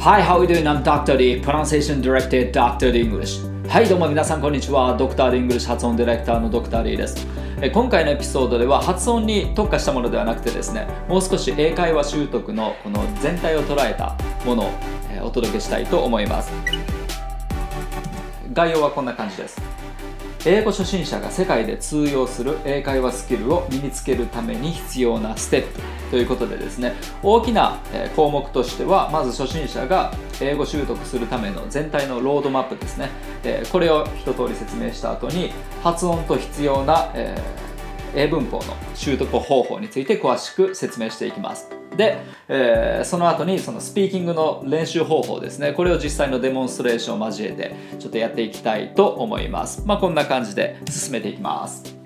Hi, how are you doing? I'm Dr. D, Pronunciation Director Dr. D English. はい、どうも皆さんこんにちは。ドクター D English 発音ディレクターのドクター D です。え今回のエピソードでは発音に特化したものではなくてですね、もう少し英会話習得のこの全体を捉えたものを、えお届けしたいと思います。概要はこんな感じです。英語初心者が世界で通用する英会話スキルを身につけるために必要なステップということでですね大きな項目としてはまず初心者が英語習得するための全体のロードマップですね。これを一通り説明した後に発音と必要な英文法の習得方法について詳しく説明していきます。で、えー、その後にそのスピーキングの練習方法ですね。これを実際のデモンストレーションを交えてちょっとやっていきたいと思います。まあこんな感じで進めていきます。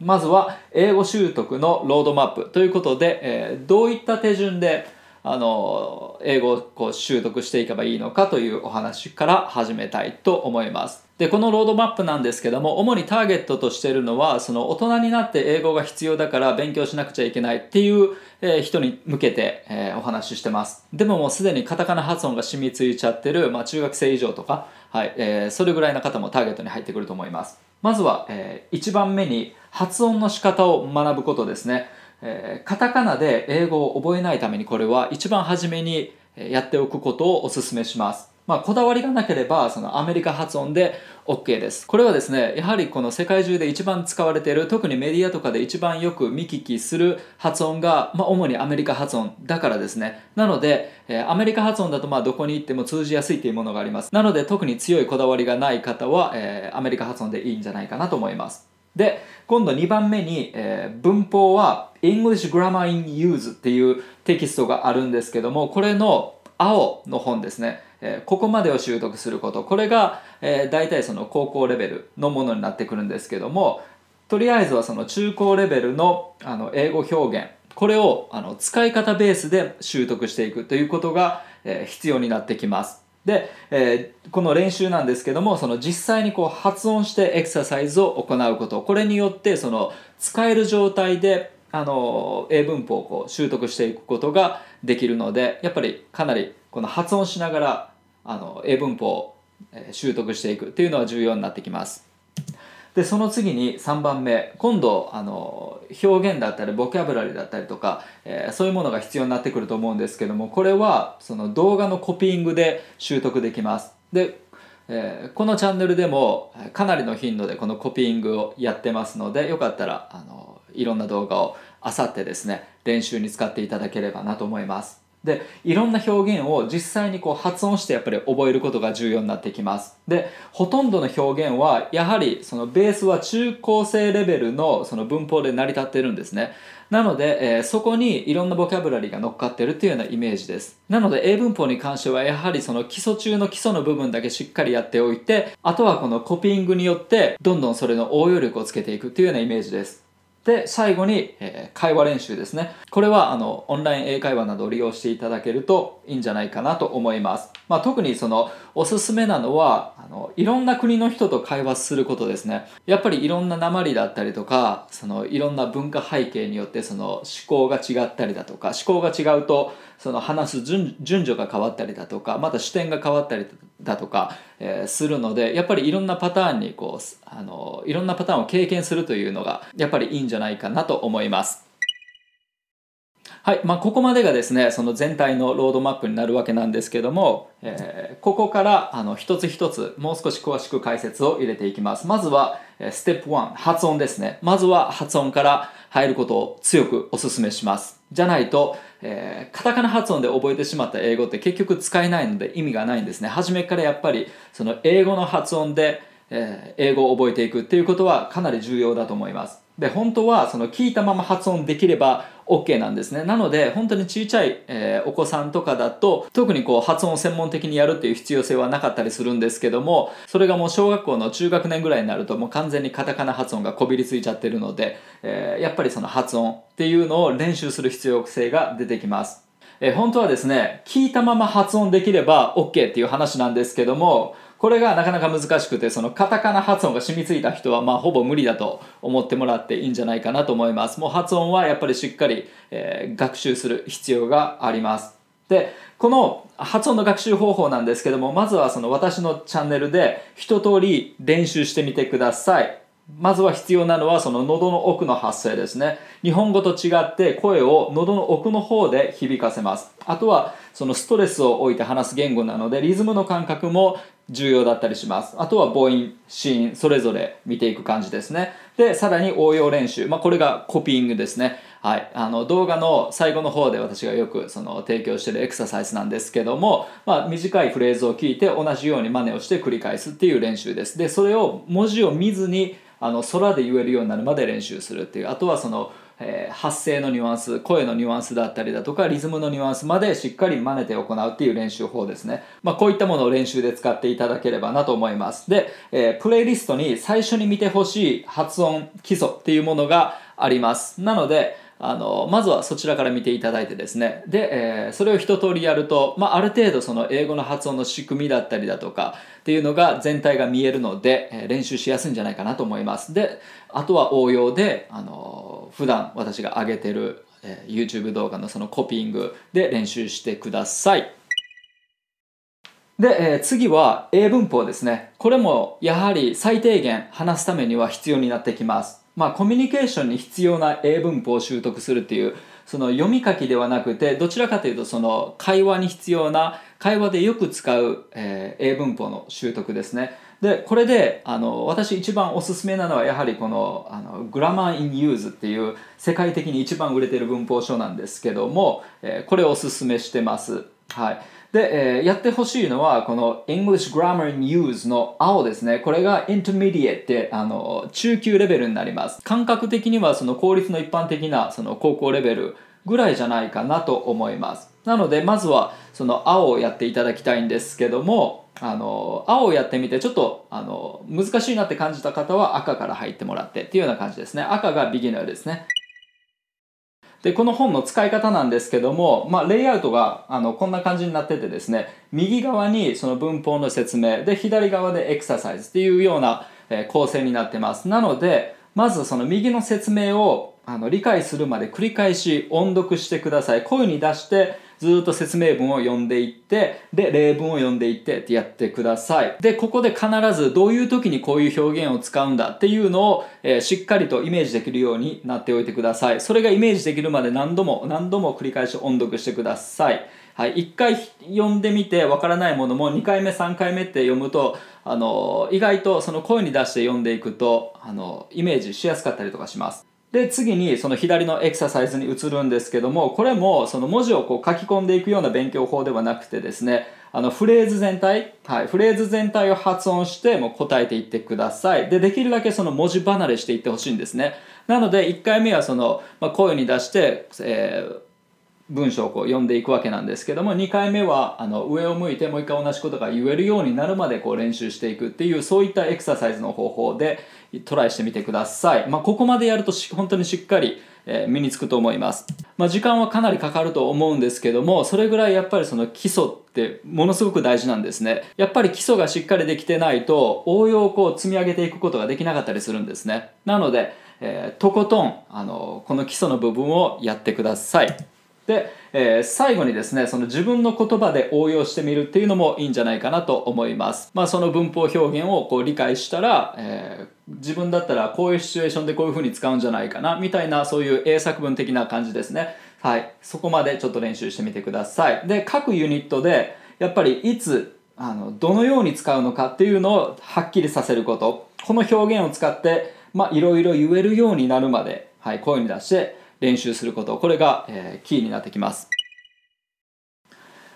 まずは英語習得のロードマップということで、えー、どういった手順であの英語をこう習得していけばいいのかというお話から始めたいと思います。でこのロードマップなんですけども主にターゲットとしているのはその大人になって英語が必要だから勉強しなくちゃいけないっていう人に向けて、えお話ししてます。でももうすでにカタカナ発音が染みついちゃってる、まあ、中学生以上とか、はいえー、それぐらいの方もターゲットに入ってくると思います。まずは、えー、1番目に発音の仕方を学ぶことですね、えー、カタカナで英語を覚えないためにこれは一番初めにやっておくことをお勧めします。まあ、こだわりがなければそのアメリカ発音で OK です。これはですねやはりこの世界中で一番使われている特にメディアとかで一番よく見聞きする発音が、まあ、主にアメリカ発音だからですね。なので、えアメリカ発音だとまあどこに行っても通じやすいというものがあります。なので特に強いこだわりがない方は、えー、アメリカ発音でいいんじゃないかなと思います。で今度2番目に、えー、文法は English Grammar in Use っていうテキストがあるんですけどもこれの青の本ですね。えここまでを習得すること。これが、え、大体その高校レベルのものになってくるんですけどもとりあえずはその中高レベルのあの英語表現。これをあの使い方ベースで習得していくということが、え、必要になってきます。で、えー、この練習なんですけどもその実際にこう発音してエクササイズを行うこと。これによってその使える状態であの英文法をこう習得していくことができるのでやっぱりかなりこの発音しながらあの英文法を習得していくっていうのは重要になってきます。でその次に3番目。今度あの表現だったりボキャブラリーだったりとか、えー、そういうものが必要になってくると思うんですけどもこれはその動画のコピーングで習得できます。で、えー、このチャンネルでもかなりの頻度でこのコピーングをやってますのでよかったらあのいろんな動画をあさってですね練習に使っていただければなと思います。でいろんな表現を実際にこう発音してやっぱり覚えることが重要になってきます。でほとんどの表現はやはりそのベースは中高生レベルのその文法で成り立ってるんですね。なので、えー、そこにいろんなボキャブラリーが乗っかってるっていうようなイメージです。なので英文法に関してはやはりその基礎中の基礎の部分だけしっかりやっておいてあとはこのコピーングによってどんどんそれの応用力をつけていくっていうようなイメージです。で最後に、えー、会話練習ですね。これはあのオンライン英会話などを利用していただけるといいんじゃないかなと思います、まあ、特にそのおすすめなのはあのいろんな国の人と会話することですね。やっぱりいろんな鉛だったりとかそのいろんな文化背景によってその思考が違ったりだとか思考が違うとその話す順序が変わったりだとかまた視点が変わったりだとか、えー、するのでやっぱりいろんなパターンにこうあのいろんなパターンを経験するというのがやっぱりいいんじゃないかなと思います。はい、まあ、ここまでがですねその全体のロードマップになるわけなんですけども、えー、ここからあの一つ一つもう少し詳しく解説を入れていきます。まずはステップ1発音ですね。まずは発音から入ることを強くお勧めします。じゃないと、えー、カタカナ発音で覚えてしまった英語って結局使えないので意味がないんですね。初めからやっぱりその英語の発音で、えー、英語を覚えていくっていうことはかなり重要だと思います。で本当はその聞いたまま発音できれば OK なんですね。なので本当に小さい、えー、お子さんとかだと特にこう発音を専門的にやるっていう必要性はなかったりするんですけどもそれがもう小学校の中学年ぐらいになるともう完全にカタカナ発音がこびりついちゃってるので、えー、やっぱりその発音っていうのを練習する必要性が出てきます。え本当はですね聞いたまま発音できれば OK っていう話なんですけどもこれがなかなか難しくてそのカタカナ発音が染みついた人はまあほぼ無理だと思ってもらっていいんじゃないかなと思います。もう発音はやっぱりしっかり、えー、学習する必要があります。でこの発音の学習方法なんですけどもまずはその私のチャンネルで一通り練習してみてください。まずは必要なのはその喉の奥の発声ですね。日本語と違って声を喉の奥の方で響かせます。あとはそのストレスを置いて話す言語なのでリズムの感覚も重要だったりします。あとは母音子音それぞれ見ていく感じですね。でさらに応用練習、まあ、これがコピーングですね。はい、あの動画の最後の方で私がよくその提供しているエクササイズなんですけども、まあ、短いフレーズを聞いて同じように真似をして繰り返すっていう練習です。でそれを文字を見ずにあの空で言えるようになるまで練習するっていう。あとはその、えー、発声のニュアンス声のニュアンスだったりだとかリズムのニュアンスまでしっかり真似て行うっていう練習法ですね、まあ、こういったものを練習で使っていただければなと思います。で、えー、プレイリストに最初に見てほしい発音基礎っていうものがあります。なのであのまずはそちらから見ていただいてですね。で、えー、それを一通りやると、まあ、ある程度その英語の発音の仕組みだったりだとかっていうのが全体が見えるので、えー、練習しやすいんじゃないかなと思います。であとは応用であの普段私が上げてる、えー、YouTube 動画のその copying で練習してください。で、えー、次は英文法ですね。これもやはり最低限話すためには必要になってきます。まあ、コミュニケーションに必要な英文法を習得するっていうその読み書きではなくてどちらかというとその会話に必要な会話でよく使う、えー、英文法の習得ですね。でこれであの私一番おすすめなのはやはりこのあの Grammar in Use っていう世界的に一番売れてる文法書なんですけども、えー、これをおすすめしてます。はいで、えー、やってほしいのは、この English Grammar in Use の青ですね。これが Intermediate ってあの中級レベルになります。感覚的にはその公立の一般的なその高校レベルぐらいじゃないかなと思います。なので、まずはその青をやっていただきたいんですけども、あの青をやってみてちょっとあの難しいなって感じた方は赤から入ってもらってっていうような感じですね。赤がビギナーですね。でこの本の使い方なんですけども、まあ、レイアウトがあのこんな感じになっててですね右側にその文法の説明で左側でエクササイズっていうような、構成になってます。なのでまずその右の説明をあの理解するまで繰り返し音読してください声に出してずっと説明文を読んでいって、で、例文を読んでいってってやってください。で、ここで必ずどういう時にこういう表現を使うんだっていうのを、えー、しっかりとイメージできるようになっておいてください。それがイメージできるまで何度も何度も繰り返し音読してください。はい、1回読んでみてわからないものも2回目3回目って読むとあの意外とその声に出して読んでいくとあのイメージしやすかったりとかしますで次にその左のエクササイズに移るんですけどもこれもその文字をこう書き込んでいくような勉強法ではなくてですねあのフレーズ全体、はい、フレーズ全体を発音してもう答えていってください。でできるだけその文字離れしていってほしいんですね。なので1回目はその、まあ、声に出して、えー文章をこう読んでいくわけなんですけども2回目はあの上を向いてもう一回同じことが言えるようになるまでこう練習していくっていうそういったエクササイズの方法でトライしてみてください、まあ、ここまでやると本当にしっかりえ身につくと思います、まあ、時間はかなりかかると思うんですけどもそれぐらいやっぱりその基礎ってものすごく大事なんですね。やっぱり基礎がしっかりできてないと応用をこう積み上げていくことができなかったりするんですね。なので、えー、とことんあのこの基礎の部分をやってください。で、えー、最後にですねその自分の言葉で応用してみるっていうのもいいんじゃないかなと思います、まあ、その文法表現をこう理解したら、えー、自分だったらこういうシチュエーションでこういうふうに使うんじゃないかなみたいなそういう英作文的な感じですね。はい。そこまでちょっと練習してみてください。で各ユニットでやっぱりいつあのどのように使うのかっていうのをはっきりさせること。この表現を使っていろいろ言えるようになるまで、はい、声に出して練習すること。これが、えー、キーになってきます。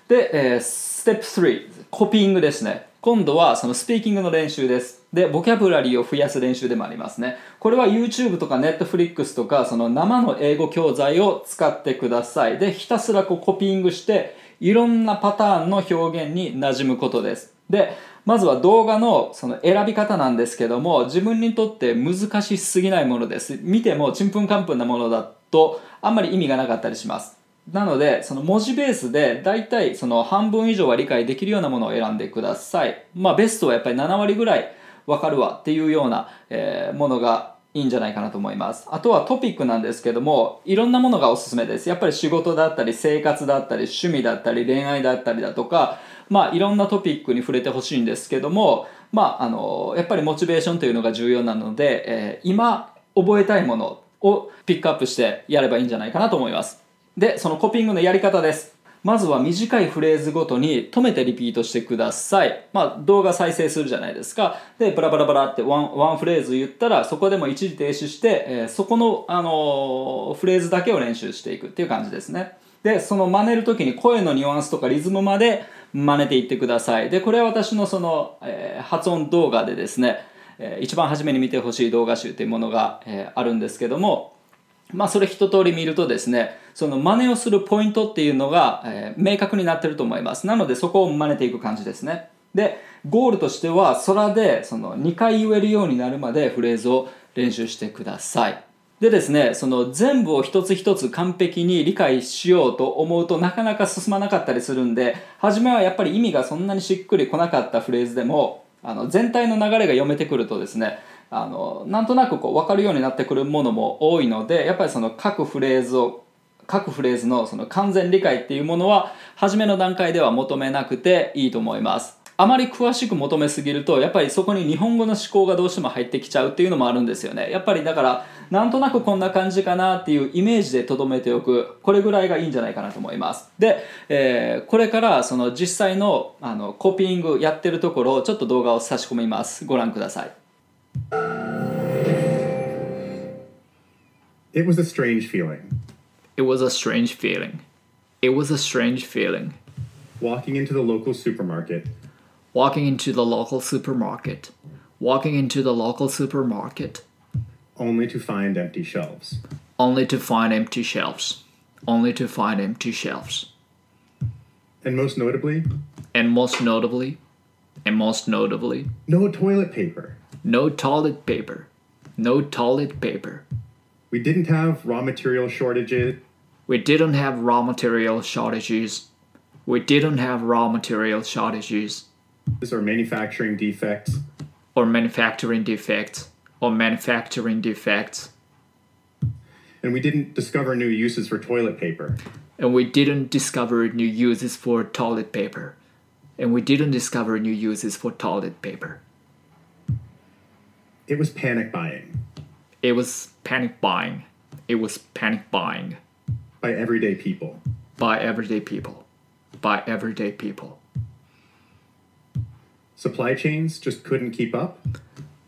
で、えー、ステップ3コピーングですね。今度はそのスピーキングの練習です。でボキャブラリーを増やす練習でもありますね。これは YouTube とか Netflix とかその生の英語教材を使ってください。でひたすらこうコピーングしていろんなパターンの表現に馴染むことです。でまずは動画のその選び方なんですけども自分にとって難しすぎないものです。見てもちんぷんかんぷんなものだとあんまり意味がなかったりしますなのでその文字ベースで大体その半分以上は理解できるようなものを選んでくださいまあベストはやっぱり7割ぐらいわかるわっていうような、えー、ものがいいんじゃないかなと思います。あとはトピックなんですけども、いろんなものがおすすめです。やっぱり仕事だったり、生活だったり、趣味だったり、恋愛だったりだとか、まあいろんなトピックに触れてほしいんですけども、まああの、やっぱりモチベーションというのが重要なので、えー今覚えたいものをピックアップしてやればいいんじゃないかなと思います。で、そのコピングのやり方です。まずは短いフレーズごとに止めてリピートしてください。まあ動画再生するじゃないですか。で、バラバラバラってワンワンフレーズ言ったらそこでも一時停止して、えーそこの、あのーフレーズだけを練習していくっていう感じですね。で、その真似るときに声のニュアンスとかリズムまで真似ていってください。で、これは私のその、えー発音動画でですね、え一番初めに見てほしい動画集というものが、あるんですけども、まあそれ一通り見るとですねその真似をするポイントっていうのが、え明確になってると思います。なのでそこを真似ていく感じですね。でゴールとしては空でその2回言えるようになるまでフレーズを練習してください。でですねその全部を一つ一つ完璧に理解しようと思うとなかなか進まなかったりするんで初めはやっぱり意味がそんなにしっくりこなかったフレーズでもあの全体の流れが読めてくるとですねあのなんとなくこう分かるようになってくるものも多いのでやっぱりその各フレーズを各フレーズのその完全理解っていうものは初めの段階では求めなくていいと思います。あまり詳しく求めすぎるとやっぱりそこに日本語の思考がどうしても入ってきちゃうっていうのもあるんですよね。やっぱりだからなんとなくこんな感じかなっていうイメージでとどめておくこれぐらいがいいんじゃないかなと思いますで、えーこれからその実際のあのコピーングやってるところをちょっと動画を差し込みますご覧ください It was a strange feeling. It was a strange feeling. It was a strange feeling. Walking into the local supermarket, Walking into the local supermarket. Walking into the local supermarket. Only to find empty shelves. Only to find empty shelves. Only to find empty shelves. And most notably, And most notably, and most notably, no toilet paper. no toilet paper. No toilet paper. We didn't have raw material shortages. We didn't have raw material shortages. We didn't have raw material shortages. or manufacturing defects. Or manufacturing defects. Or manufacturing defects. And we didn't discover new uses for toilet paper. and we didn't discover new uses for toilet paper. And we didn't discover new uses for toilet paper. It was panic buying It was panic buying. It was panic buying by everyday people. by everyday people. By everyday people. Supply chains just couldn't keep up.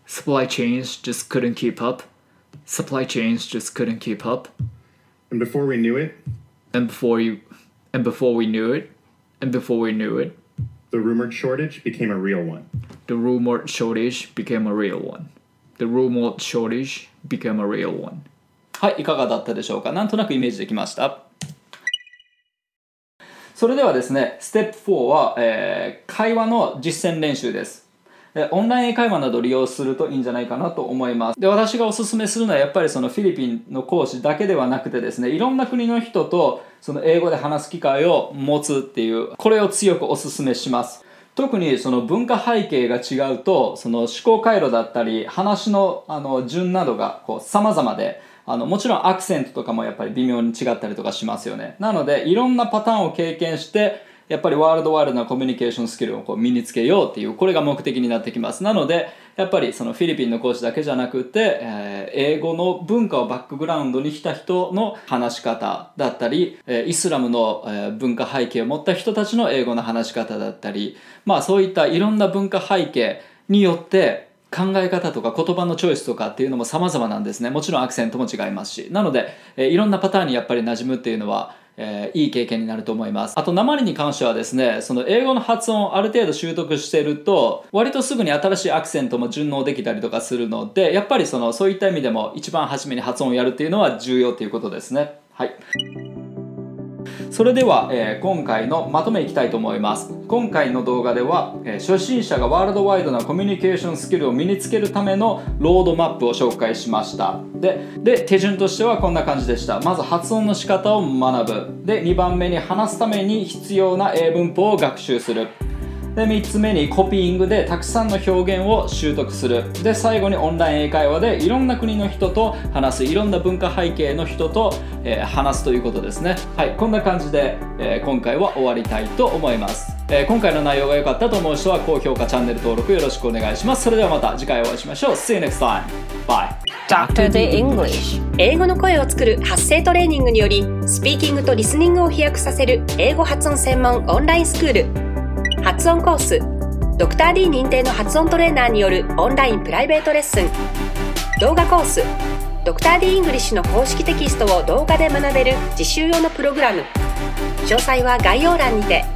Supply chains just couldn't keep up. Supply chains just couldn't keep up. And before we knew it, And before you and before we knew it, and before we knew it, the rumored shortage became a real one. the rumored shortage became a real one. The rumored shortage became a real one. はい、いかがだったでしょうかなんとなくイメージできました。それではですね、ステップ4は、えー会話の実践練習です。 オンライン英会話など利用するといいんじゃないかなと思います。で、私がおすすめするのはやっぱりそのフィリピンの講師だけではなくてですね、いろんな国の人とその英語で話す機会を持つっていう、これを強くおすすめします。特にその文化背景が違うとその思考回路だったり話のあの順などがこう様々であのもちろんアクセントとかもやっぱり微妙に違ったりとかしますよねなのでいろんなパターンを経験してやっぱりワールドワイルドなコミュニケーションスキルをこう身につけようっていうこれが目的になってきます。なのでやっぱりそのフィリピンの講師だけじゃなくて、えー英語の文化をバックグラウンドにした人の話し方だったり、イスラムの、文化背景を持った人たちの英語の話し方だったりまあそういったいろんな文化背景によって考え方とか言葉のチョイスとかっていうのも様々なんですね。もちろんアクセントも違いますし。なので、えーいろんなパターンにやっぱり馴染むっていうのはえーいい経験になると思います。あと鉛に関してはですねその英語の発音をある程度習得してると割とすぐに新しいアクセントも順応できたりとかするのでやっぱりそのそういった意味でも一番初めに発音をやるっていうのは重要ということですね。はい。それでは、えー今回のまとめいきたいと思います。今回の動画では、えー初心者がワールドワイドなコミュニケーションスキルを身につけるためのロードマップを紹介しました。でで手順としてはこんな感じでした。まず発音の仕方を学ぶ。で2番目に話すために必要な英文法を学習する。で3つ目にコピーングでたくさんの表現を習得する。で最後にオンライン英会話でいろんな国の人と話すいろんな文化背景の人と、えー話すということですね。はいこんな感じで、えー今回は終わりたいと思います、えー今回の内容が良かったと思う人は高評価チャンネル登録よろしくお願いします。それではまた次回お会いしましょう。See you next time. Bye. Dr. The English. 英語の声を作る発声トレーニングによりスピーキングとリスニングを飛躍させる英語発音専門オンラインスクール。発音コース。ドクター d 認定の発音トレーナーによるオンラインプライベートレッスン。動画コース。ドクター d イングリッシュの公式テキストを動画で学べる自習用のプログラム。詳細は概要欄にて。